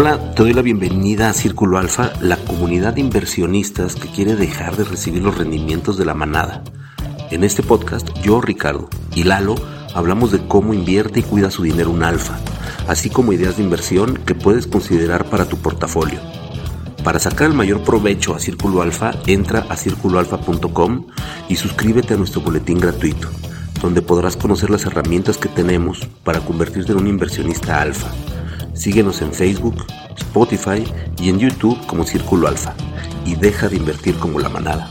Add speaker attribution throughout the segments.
Speaker 1: Hola, te doy la bienvenida a Círculo Alfa, la comunidad de inversionistas que quiere dejar de recibir los rendimientos de la manada. En este podcast, yo, Ricardo, y Lalo hablamos de cómo invierte y cuida su dinero un alfa, así como ideas de inversión que puedes considerar para tu portafolio. Para sacar el mayor provecho a Círculo Alfa, entra a circuloalfa.com y suscríbete a nuestro boletín gratuito, donde podrás conocer las herramientas que tenemos para convertirte en un inversionista alfa. Síguenos en Facebook, Spotify y en YouTube como Círculo Alfa y deja de invertir como la manada.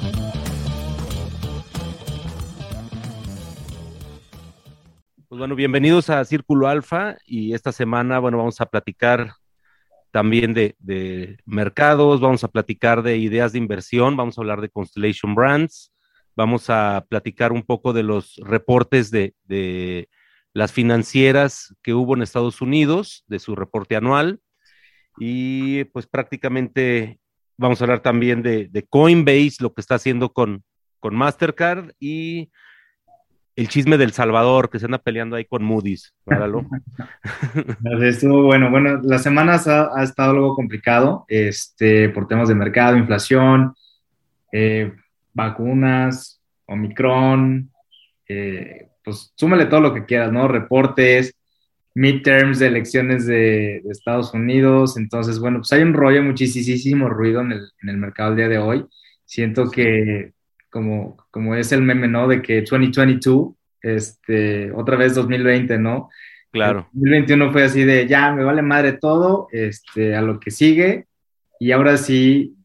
Speaker 1: Pues bueno, bienvenidos a Círculo Alfa y esta semana, bueno, vamos a platicar también de, mercados, vamos a platicar de ideas de inversión, vamos a hablar de Constellation Brands, vamos a platicar un poco de los reportes de, de las financieras que hubo en Estados Unidos, de su reporte anual, y pues prácticamente vamos a hablar también de, Coinbase, lo que está haciendo con, con Mastercard y el chisme del Salvador, que se anda peleando ahí con Moody's.
Speaker 2: Estuvo bueno. Bueno, las semanas ha, estado algo complicado este, por temas de mercado, inflación, eh, vacunas, Omicron, eh, pues súmale todo lo que quieras, ¿no? Reportes, midterms de elecciones de, Estados Unidos. Entonces, bueno, pues hay un rollo, muchísimo ruido en el, en el mercado el día de hoy. Siento que como, como es el meme, ¿no? De que 2022, este, otra vez 2020, ¿no?
Speaker 1: Claro.
Speaker 2: 2021 fue así de, ya, me vale madre todo, este, a lo que sigue. Y ahora sí,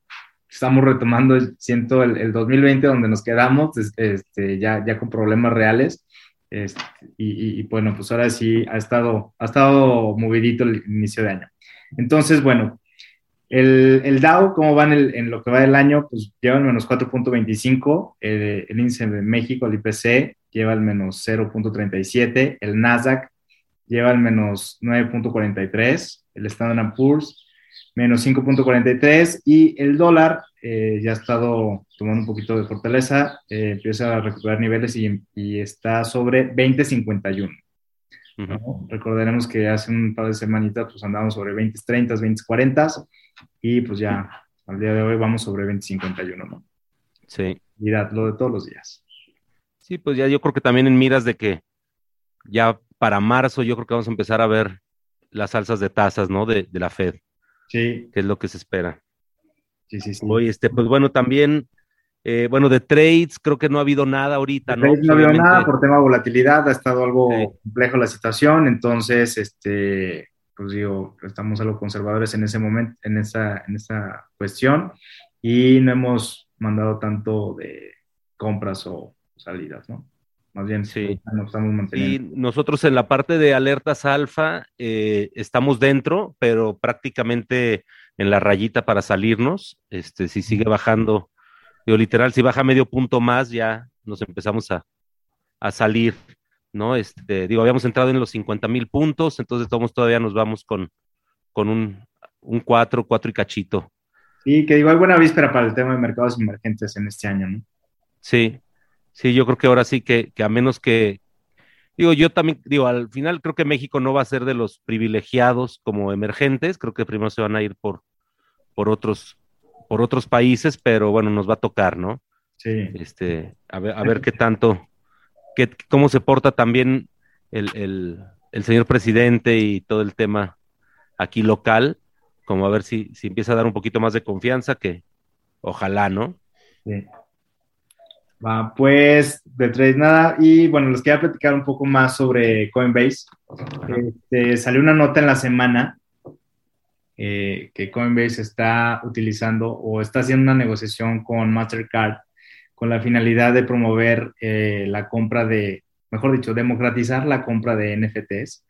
Speaker 2: estamos retomando, siento, el, 2020 donde nos quedamos, este, ya, ya con problemas reales. Este, y, bueno, pues ahora sí ha estado, ha estado movidito el inicio de año. Entonces, bueno, el, el Dow, ¿cómo van en, lo que va del año? Pues lleva el menos 4.25, el, el índice de México, el IPC, lleva el menos 0.37, el Nasdaq lleva el menos 9.43, el Standard Poor's menos 5.43 y el dólar eh, ya ha estado tomando un poquito de fortaleza, eh, empieza a recuperar niveles y, y está sobre 20.51. Recordaremos que hace un par de semanitas pues andábamos sobre 20.30, 20.40 y pues ya al día de hoy vamos sobre 20.51, ¿no?
Speaker 1: Sí.
Speaker 2: Mirad, lo de todos los días.
Speaker 1: Sí, pues ya yo creo que también en miras de que ya para marzo yo creo que vamos a empezar a ver las alzas de tasas, ¿no? De, de la Fed.
Speaker 2: Sí.
Speaker 1: Que es lo que se espera.
Speaker 2: Sí, sí, sí.
Speaker 1: Oye, este, pues bueno, también, eh, bueno, de trades creo que no ha habido nada ahorita, ¿no?
Speaker 2: no ha habido nada por tema de volatilidad, ha estado algo complejo la situación, entonces, este, pues digo, estamos algo conservadores en ese momento, en esa, en esa cuestión, y no hemos mandado tanto de compras o salidas, ¿no? Más bien,
Speaker 1: sí.
Speaker 2: nos estamos manteniendo.
Speaker 1: Sí, nosotros en la parte de alertas alfa eh, estamos dentro, pero prácticamente en la rayita para salirnos. Este, si sigue bajando, digo, literal, si baja medio punto más, ya nos empezamos a, a salir, ¿no? Este, digo, habíamos entrado en los 50 mil puntos, entonces todos todavía nos vamos con, con un, un 4, 4 y cachito.
Speaker 2: Sí, que digo, hay buena víspera para el tema de mercados emergentes en este año, ¿no?
Speaker 1: Sí, Sí, yo creo que ahora sí que, a menos que, digo, yo también, digo, al final creo que México no va a ser de los privilegiados como emergentes, creo que primero se van a ir por, por otros, por otros países, pero bueno, nos va a tocar, ¿no?
Speaker 2: Sí.
Speaker 1: Este, a ver, a ver qué tanto, qué, cómo se porta también el, el, el señor presidente y todo el tema aquí local, como a ver si, si empieza a dar un poquito más de confianza, que ojalá, ¿no?
Speaker 2: Sí. Va, pues de trade nada. Y bueno, les quería platicar un poco más sobre Coinbase. Este, salió una nota en la semana eh, que Coinbase está utilizando o está haciendo una negociación con Mastercard con la finalidad de promover eh, la compra de, mejor dicho, democratizar la compra de NFTs.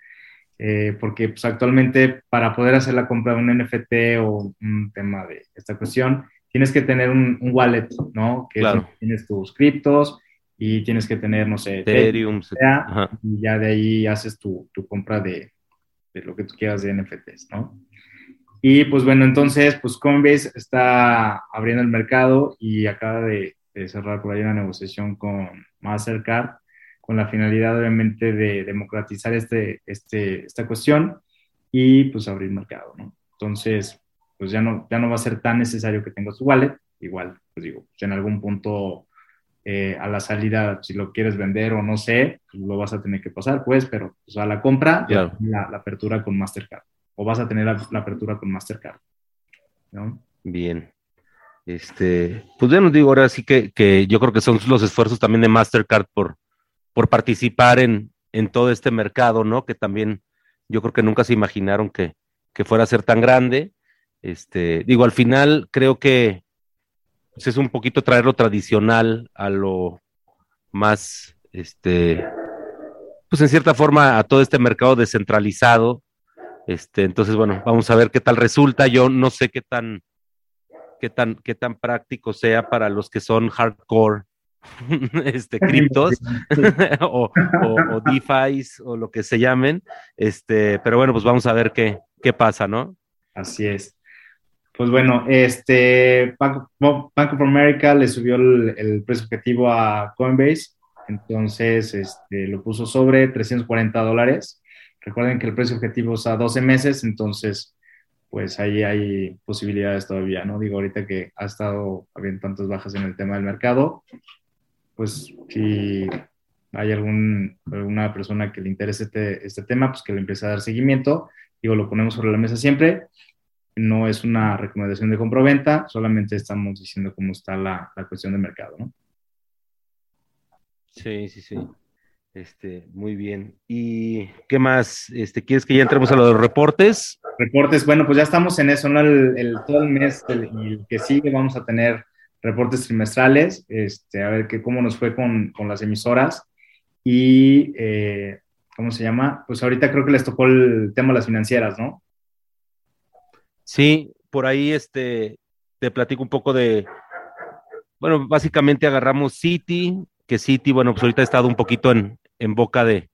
Speaker 2: Eh, porque pues, actualmente para poder hacer la compra de un NFT o un tema de esta cuestión, tienes que tener un, wallet, ¿no? Que tienes tus criptos y tienes que tener, no sé,
Speaker 1: Ethereum,
Speaker 2: y ya de ahí haces tu, compra de, lo que tú quieras de NFTs, ¿no? Y pues bueno, entonces, pues Coinbase está abriendo el mercado y acaba de, cerrar por ahí una negociación con Mastercard con la finalidad obviamente de democratizar este, este, esta cuestión y pues abrir mercado, ¿no? Entonces, pues ya no, ya no va a ser tan necesario que tengas tu wallet. Igual, pues digo, pues en algún punto eh, a la salida, si lo quieres vender o no sé, pues lo vas a tener que pasar, pues, pero pues, a la compra, la, la, apertura con Mastercard. O vas a tener la, la apertura con Mastercard. ¿no?
Speaker 1: Bien. Este, pues ya nos digo, ahora sí que, que, yo creo que son los esfuerzos también de Mastercard por, por participar en, en todo este mercado, ¿no? Que también yo creo que nunca se imaginaron que, que fuera a ser tan grande. Este, digo, al final creo que pues, es un poquito traer lo tradicional a lo más, este, pues en cierta forma a todo este mercado descentralizado. Este, entonces, bueno, vamos a ver qué tal resulta. Yo no sé qué tan, qué tan, qué tan práctico sea para los que son hardcore este, criptos o, o, DeFi o lo que se llamen. Este, pero bueno, pues vamos a ver qué, qué pasa, ¿no?
Speaker 2: Así es. Pues bueno, este Bank, of America le subió el, precio objetivo a Coinbase, entonces este, lo puso sobre 340 dólares. Recuerden que el precio objetivo es a 12 meses, entonces pues ahí hay posibilidades todavía, ¿no? Digo, ahorita que ha estado habiendo tantas bajas en el tema del mercado, pues si hay alguna persona que le interese este, este tema, pues que le empiece a dar seguimiento. Digo, lo ponemos sobre la mesa siempre. No es una recomendación de compra-venta, solamente estamos diciendo cómo está la, la cuestión de mercado, ¿no?
Speaker 1: Sí, sí, sí. Este, muy bien. ¿Y qué más? Este, ¿Quieres que ya entremos a los reportes?
Speaker 2: Reportes, bueno, pues ya estamos en eso, ¿no? El, el todo el mes el, el que sigue vamos a tener reportes trimestrales, este, a ver qué cómo nos fue con, con las emisoras y, eh, ¿cómo se llama? Pues ahorita creo que les tocó el tema de las financieras, ¿no?
Speaker 1: Sí, por ahí este, te platico un poco de, bueno, básicamente agarramos City, que City, bueno, pues ahorita ha estado un poquito en, en boca de,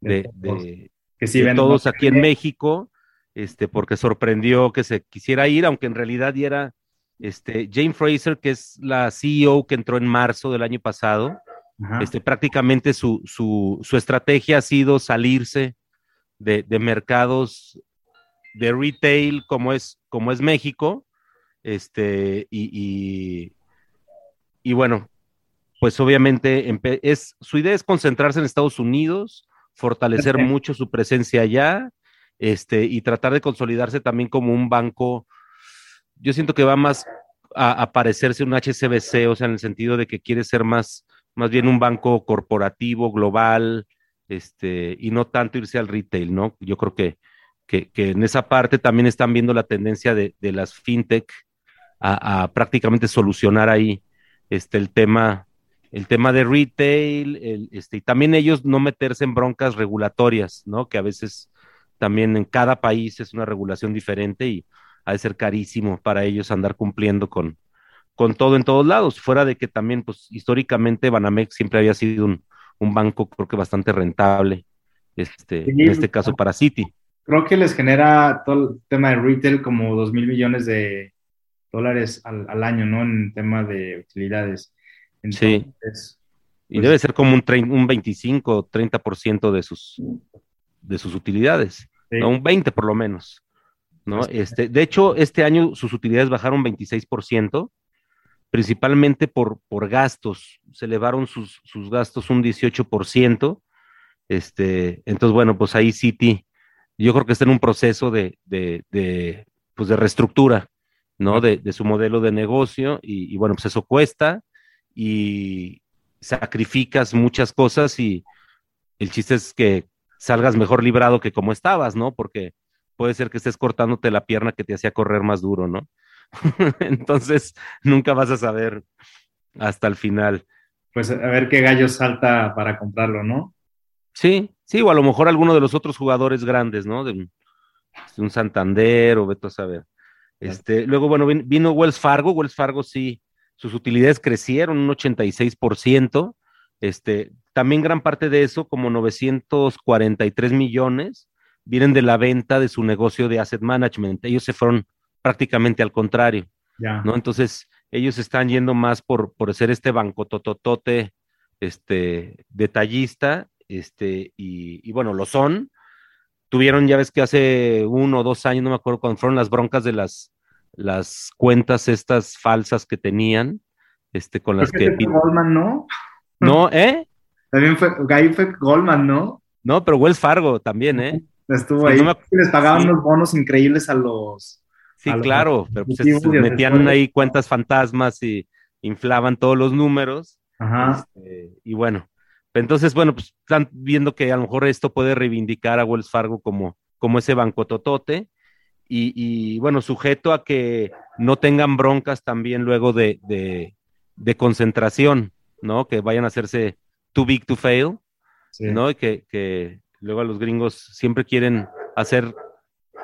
Speaker 1: de, de, que sí de todos aquí en México, este, porque sorprendió que se quisiera ir, aunque en realidad ya era este, Jane Fraser, que es la CEO que entró en marzo del año pasado, este, prácticamente su, su, su, estrategia ha sido salirse de, de, mercados de retail como es, como es México, este, y, y, y bueno, pues obviamente es, su idea es concentrarse en Estados Unidos, fortalecer mucho su presencia allá, este, y tratar de consolidarse también como un banco yo siento que va más a, parecerse un HCBC, o sea, en el sentido de que quiere ser más, más bien un banco corporativo, global, este, y no tanto irse al retail, ¿no? Yo creo que, que, en esa parte también están viendo la tendencia de, de las fintech a, prácticamente solucionar ahí este, el tema, el tema de retail, el, este, y también ellos no meterse en broncas regulatorias, ¿no? Que a veces también en cada país es una regulación diferente y ha de ser carísimo para ellos andar cumpliendo con, con todo en todos lados, fuera de que también, pues históricamente Banamex siempre había sido un, un banco, creo que bastante rentable, este, en este caso para Citi.
Speaker 2: Creo que les genera todo el tema de retail como dos mil millones de dólares al, al, año, ¿no? En tema de utilidades.
Speaker 1: Entonces, sí. Y pues, debe ser como un, un 25 30% de sus, de sus utilidades, sí. ¿no? un 20 por lo menos. ¿no? Este, de hecho, este año sus utilidades bajaron 26%, principalmente por, por gastos, se elevaron sus, sus gastos un 18%. Este, entonces, bueno, pues ahí City, yo creo que está en un proceso de, de, pues de reestructura, ¿no? De, de, su modelo de negocio y, y, bueno, pues eso cuesta y sacrificas muchas cosas y el chiste es que salgas mejor librado que como estabas, ¿no? Porque puede ser que estés cortándote la pierna que te hacía correr más duro, ¿no? Entonces, nunca vas a saber hasta el final.
Speaker 2: Pues a ver qué gallo salta para comprarlo, ¿no?
Speaker 1: Sí, sí, o a lo mejor alguno de los otros jugadores grandes, ¿no? De un, de un Santander o veto a saber. Este, luego, bueno, vino Wells Fargo, Wells Fargo sí, sus utilidades crecieron un 86%, este, también gran parte de eso, como 943 millones, vienen de la venta de su negocio de asset management. Ellos se fueron prácticamente al contrario, yeah. ¿no? Entonces, ellos están yendo más por, por ser este banco tototote, este, detallista, este, y, y, bueno, lo son, tuvieron, ya ves que hace uno o dos años, no me acuerdo cuando fueron las broncas de las, las cuentas estas falsas que tenían, este, con las que...
Speaker 2: Goldman, ¿no?
Speaker 1: No, ¿eh?
Speaker 2: También fue, ahí fue Goldman, ¿no?
Speaker 1: No, pero Wells Fargo también, ¿eh?
Speaker 2: Estuvo ahí. Les pagaban unos bonos increíbles a los...
Speaker 1: Sí, claro, pero pues metían ahí cuentas fantasmas y inflaban todos los números.
Speaker 2: Ajá.
Speaker 1: Este, y bueno, entonces, bueno, pues están viendo que a lo mejor esto puede reivindicar a Wells Fargo como, como ese banco totote. Y, bueno, sujeto a que no tengan broncas también luego de, de, concentración, ¿no? Que vayan a hacerse too big to fail, ¿no? Y que, que luego a los gringos siempre quieren hacer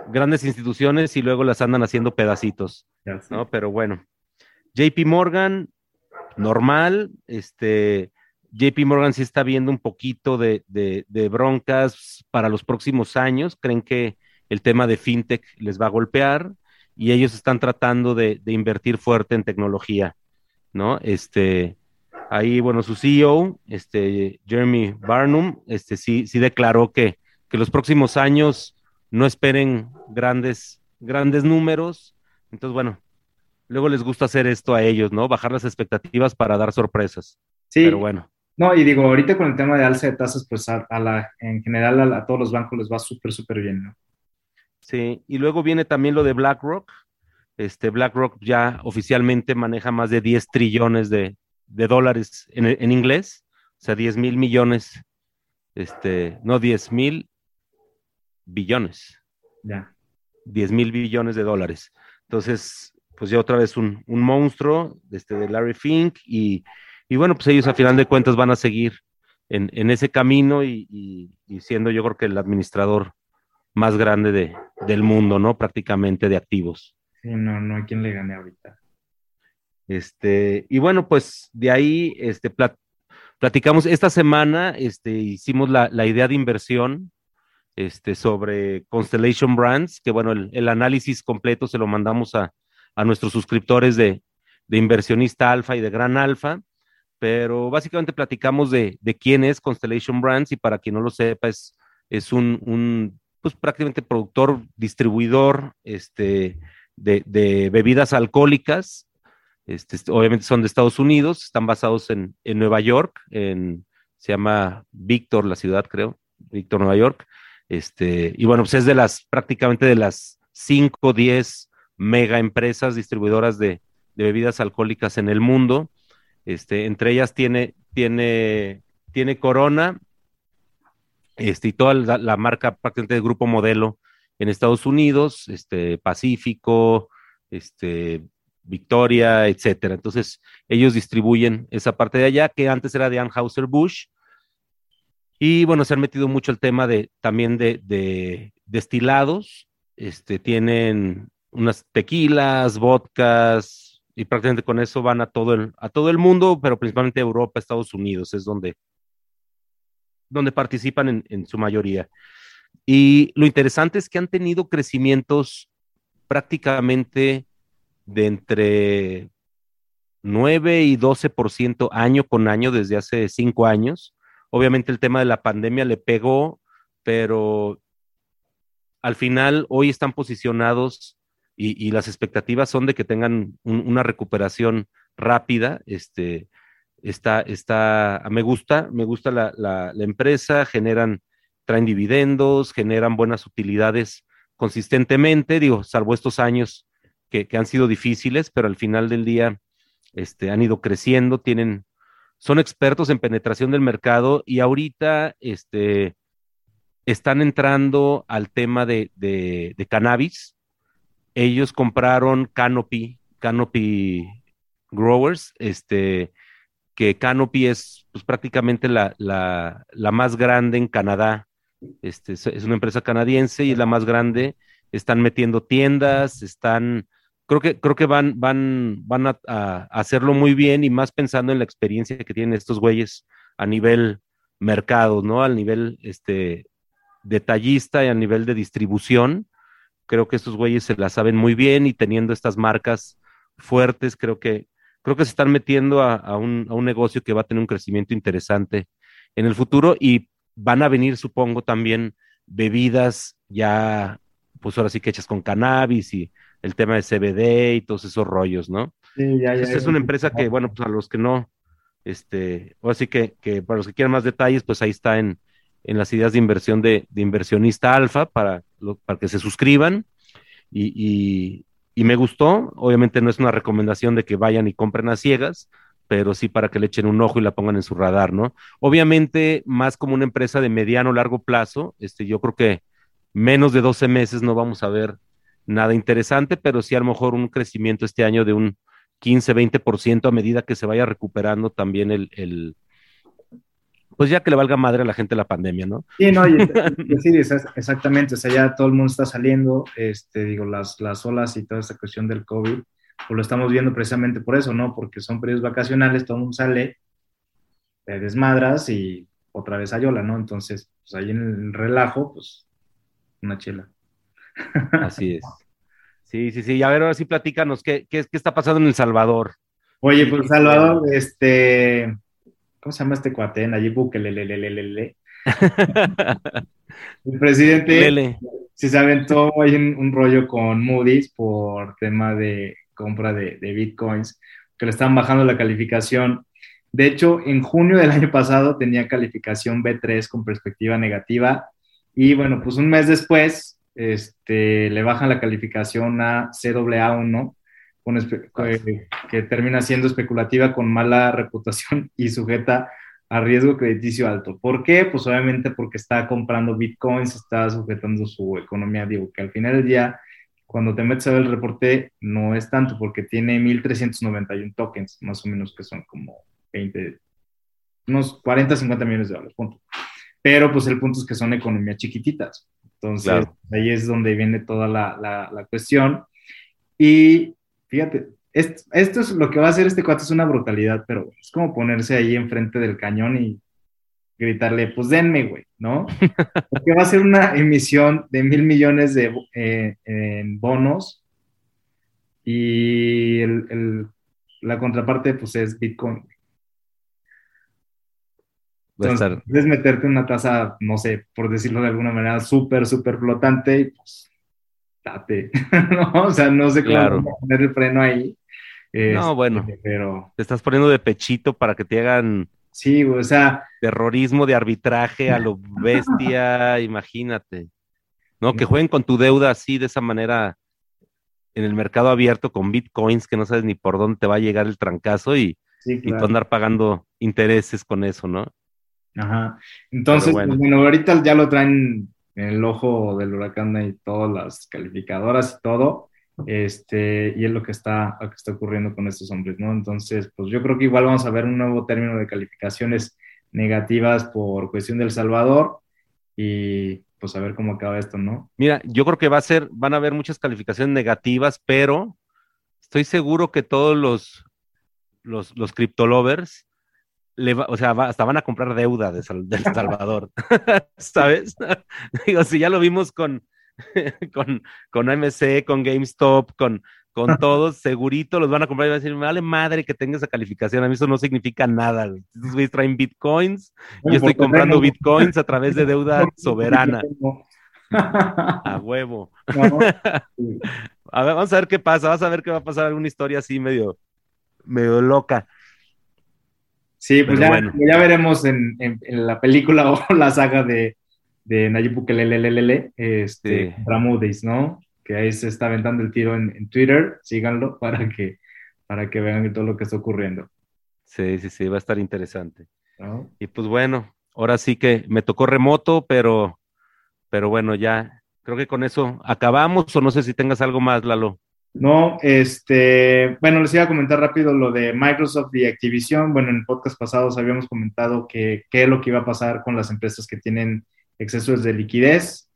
Speaker 1: grandes instituciones y luego las andan haciendo pedacitos, ¿no? Pero bueno, JP Morgan, normal, este, JP Morgan sí está viendo un poquito de, broncas para los próximos años. Creen que el tema de fintech les va a golpear y ellos están tratando de, invertir fuerte en tecnología, ¿no? Este, ahí, bueno, su CEO, este, Jeremy Barnum, este, sí, sí declaró que, que los próximos años no esperen grandes, grandes números. Entonces, bueno, luego les gusta hacer esto a ellos, ¿no? Bajar las expectativas para dar sorpresas.
Speaker 2: Sí.
Speaker 1: Pero bueno.
Speaker 2: No, y digo, ahorita con el tema de alza de tasas, pues a, la, en general a, todos los bancos les va súper, súper bien, ¿no?
Speaker 1: Sí, y luego viene también lo de BlackRock. Este, BlackRock ya oficialmente maneja más de 10 trillones de, dólares en, en, inglés, o sea, 10 mil millones, este, no 10 mil billones.
Speaker 2: Ya.
Speaker 1: 10 mil billones de dólares. Entonces, pues ya otra vez un, un monstruo este, de Larry Fink y y bueno, pues ellos a final de cuentas van a seguir en, ese camino y, siendo yo creo que el administrador más grande de, del mundo, ¿no? Prácticamente de activos.
Speaker 2: Sí, no, no hay quien le gane ahorita.
Speaker 1: Este, y bueno, pues de ahí este, platicamos esta semana, este, hicimos la, idea de inversión este, sobre Constellation Brands, que bueno, el, análisis completo se lo mandamos a, nuestros suscriptores de, de Inversionista Alfa y de Gran Alfa pero básicamente platicamos de, quién es Constellation Brands y para quien no lo sepa es, es un, pues prácticamente productor, distribuidor este, de, bebidas alcohólicas. Este, obviamente son de Estados Unidos, están basados en, Nueva York, en, se llama Víctor, la ciudad creo, Víctor, Nueva York. Este, y bueno, pues es de las, prácticamente de las 5 o 10 mega empresas distribuidoras de, de bebidas alcohólicas en el mundo. Este, entre ellas tiene, tiene, tiene Corona este, y toda la, marca prácticamente de grupo modelo en Estados Unidos, este, Pacífico, este, Victoria, etcétera. Entonces, ellos distribuyen esa parte de allá, que antes era de Anheuser-Busch. Y bueno, se han metido mucho el tema de también de, de destilados. Este, tienen unas tequilas, vodkas, y prácticamente con eso van a todo el, a todo el mundo, pero principalmente Europa, Estados Unidos, es donde, donde participan en, su mayoría. Y lo interesante es que han tenido crecimientos prácticamente de entre 9 y 12% año con año desde hace cinco años. Obviamente el tema de la pandemia le pegó, pero al final hoy están posicionados y, las expectativas son de que tengan una recuperación rápida. Este, está, está, me gusta, me gusta la, la, empresa, generan, traen dividendos, generan buenas utilidades consistentemente, digo, salvo estos años que, que, han sido difíciles, pero al final del día este, han ido creciendo, tienen, son expertos en penetración del mercado y ahorita este, están entrando al tema de, de, de cannabis, ellos compraron Canopy, Canopy Growers, este, que Canopy es pues, prácticamente la, la, la, más grande en Canadá. Este, es una empresa canadiense y es la más grande. Están metiendo tiendas, están, creo que, creo que van, van, van a, hacerlo muy bien y más pensando en la experiencia que tienen estos güeyes a nivel mercado, ¿no? Al nivel este, detallista y a nivel de distribución Creo que estos güeyes se la saben muy bien y teniendo estas marcas fuertes, creo que, creo que se están metiendo a, un, negocio que va a tener un crecimiento interesante en el futuro y van a venir, supongo, también bebidas ya, pues ahora sí que hechas con cannabis y el tema de CBD y todos esos rollos, ¿no?
Speaker 2: Sí, ya, ya.
Speaker 1: es una empresa que, bueno, pues a los que no, este, o así que, que para los que quieran más detalles, pues ahí está en, en las ideas de inversión de, inversionista alfa para, para que se suscriban y, y, me gustó, obviamente no es una recomendación de que vayan y compren a ciegas, pero sí para que le echen un ojo y la pongan en su radar, ¿no? Obviamente, más como una empresa de mediano largo plazo, este, yo creo que menos de 12 meses no vamos a ver nada interesante, pero sí a lo mejor un crecimiento este año de un 15, 20% a medida que se vaya recuperando también el, pues ya que le valga madre a la gente la pandemia, ¿no?
Speaker 2: Sí, no, y, sí, exactamente, o sea, ya todo el mundo está saliendo, este, digo, las, las olas y toda esta cuestión del COVID, pues lo estamos viendo precisamente por eso, ¿no? Porque son periodos vacacionales, todo el mundo sale, te desmadras y otra vez a Yola, ¿no? Entonces, pues ahí en el relajo, pues, una chela.
Speaker 1: Así es. Sí, sí, sí. Y a ver, ahora sí platícanos, ¿qué, qué, qué está pasando en El Salvador?
Speaker 2: Oye, pues Salvador, este, ¿cómo se llama este cuate? Nayib Bukele, le, le, le, le, El presidente si se aventó hay un, rollo con Moody's por tema de compra de, de, bitcoins, que le están bajando la calificación. De hecho, en junio del año pasado tenía calificación B3 con perspectiva negativa y bueno, pues un mes después este, le bajan la calificación a CAA1 que termina siendo especulativa con mala reputación y sujeta a riesgo crediticio alto. ¿Por qué? Pues obviamente porque está comprando bitcoins, está sujetando su economía. Digo que al final del día, cuando te metes a ver el reporte, no es tanto porque tiene 1.391 tokens, más o menos que son como 20, unos 40, 50 millones de dólares, punto. Pero pues el punto es que son economías chiquititas. Entonces, ahí es donde viene toda la, la, la cuestión. Y fíjate, esto, esto, es lo que va a hacer este cuate, es una brutalidad, pero es como ponerse ahí enfrente del cañón y gritarle, pues denme, güey, ¿no? Porque va a ser una emisión de mil millones de eh, en bonos y el, el, la contraparte, pues es Bitcoin. Entonces, puedes meterte una tasa, no sé, por decirlo de alguna manera, súper, súper flotante y pues ¿no? O sea, no sé cómo poner el freno ahí.
Speaker 1: no, este, bueno, pero... Te estás poniendo de pechito para que te hagan...
Speaker 2: Sí, o sea...
Speaker 1: Terrorismo de arbitraje a lo bestia, imagínate. No, que jueguen con tu deuda así, de esa manera, en el mercado abierto con bitcoins, que no sabes ni por dónde te va a llegar el trancazo y, y tú andar pagando intereses con eso, ¿no?
Speaker 2: Ajá. Entonces, bueno. Pues, bueno, ahorita ya lo traen en el ojo del huracán y todas las calificadoras y todo, este, y es lo que está, lo que está ocurriendo con estos hombres, ¿no? Entonces, pues yo creo que igual vamos a ver un nuevo término de calificaciones negativas por cuestión del Salvador y pues a ver cómo acaba esto, ¿no?
Speaker 1: Mira, yo creo que va a ser, van a haber muchas calificaciones negativas, pero estoy seguro que todos los, los, los criptolovers o sea, hasta van a comprar deuda de, del Salvador, ¿sabes? Digo, si ya lo vimos con, con, con AMC, con GameStop, con, con todos, segurito los van a comprar y van a decir, vale madre que tenga esa calificación, a mí eso no significa nada. Estos güeyes traen bitcoins, yo estoy comprando bitcoins a través de deuda soberana. a huevo. a ver, vamos a ver qué pasa, vas a ver qué va a pasar alguna historia así medio, medio loca.
Speaker 2: Sí, pues ya, ya, veremos en, en, la película o la saga de, de Nayib Bukele, este, sí. ¿no? Que ahí se está aventando el tiro en, Twitter, síganlo para que, para que vean todo lo que está ocurriendo.
Speaker 1: Sí, sí, sí, va a estar interesante. Y pues bueno, ahora sí que me tocó remoto, pero, pero bueno, ya creo que con eso acabamos o no sé si tengas algo más, Lalo.
Speaker 2: No, este, bueno, les iba a comentar rápido lo de Microsoft y Activision. Bueno, en podcast pasados habíamos comentado que qué es lo que iba a pasar con las empresas que tienen excesos de liquidez.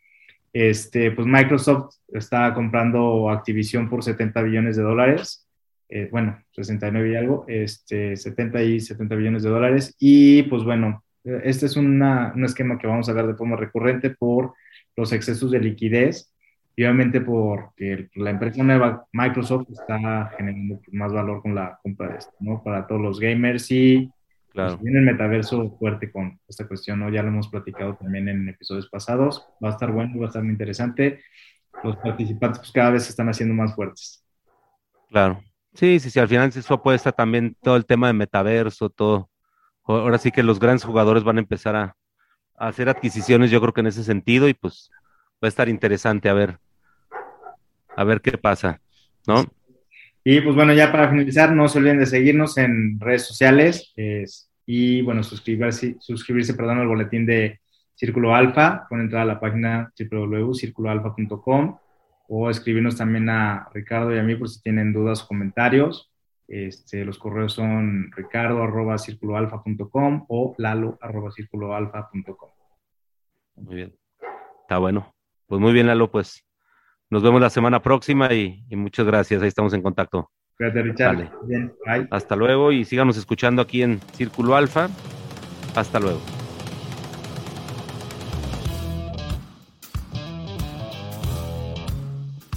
Speaker 2: Este, pues Microsoft está comprando Activision por 70 billones de dólares. Eh, bueno, 69 y algo, este, 70 y 70 billones de dólares. Y pues bueno, este es una, un esquema que vamos a ver de forma recurrente por los excesos de liquidez y obviamente porque la empresa nueva, Microsoft, está generando más valor con la compra de esto, ¿no? Para todos los gamers y
Speaker 3: Claro.
Speaker 2: Pues viene el metaverso fuerte con esta cuestión, ¿no? Ya lo hemos platicado también en episodios pasados. Va a estar bueno, va a estar muy interesante. Los participantes pues cada vez se están haciendo más fuertes.
Speaker 3: Claro. Sí, sí, sí, al final eso apuesta también todo el tema de metaverso, todo. Ahora sí que los grandes jugadores van a empezar a, a hacer adquisiciones, yo creo que en ese sentido, y pues va a estar interesante a ver, a ver qué pasa, ¿no?
Speaker 2: Y pues bueno, ya para finalizar, no se olviden de seguirnos en redes sociales es- y bueno, suscribirse, suscribirse perdón, al boletín de Círculo Alfa, pueden entrar a la página www.circuloalfa.com o escribirnos también a Ricardo y a mí por si tienen dudas o comentarios. Este, los correos son ricardo arroba circuloalfa.com o lalo arroba circuloalfa.com.
Speaker 3: Muy bien. Está bueno. Pues muy bien, Lalo, pues nos vemos la semana próxima y, y muchas gracias. Ahí estamos en contacto.
Speaker 2: Cuídate, Richard.
Speaker 3: Vale.
Speaker 2: Bien, bye.
Speaker 3: Hasta luego y síganos escuchando aquí en Círculo Alfa. Hasta luego.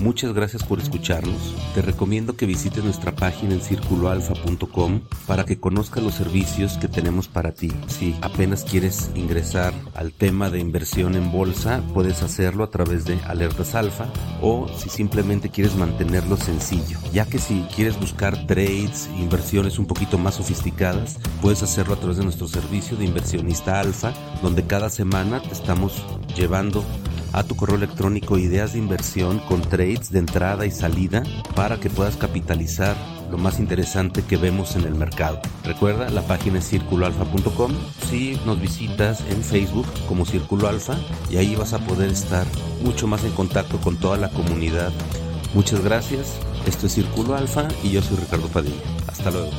Speaker 1: Muchas gracias por escucharnos. Te recomiendo que visites nuestra página en circuloalfa.com para que conozcas los servicios que tenemos para ti. Si apenas quieres ingresar al tema de inversión en bolsa, puedes hacerlo a través de Alertas Alfa o si simplemente quieres mantenerlo sencillo, ya que si quieres buscar trades, inversiones un poquito más sofisticadas, puedes hacerlo a través de nuestro servicio de inversionista alfa, donde cada semana te estamos llevando a tu correo electrónico ideas de inversión con trades de entrada y salida para que puedas capitalizar lo más interesante que vemos en el mercado. Recuerda, la página es circuloalfa.com. Si nos visitas en Facebook como Círculo Alfa y ahí vas a poder estar mucho más en contacto con toda la comunidad. Muchas gracias. Esto es Círculo Alfa y yo soy Ricardo Padilla. Hasta luego.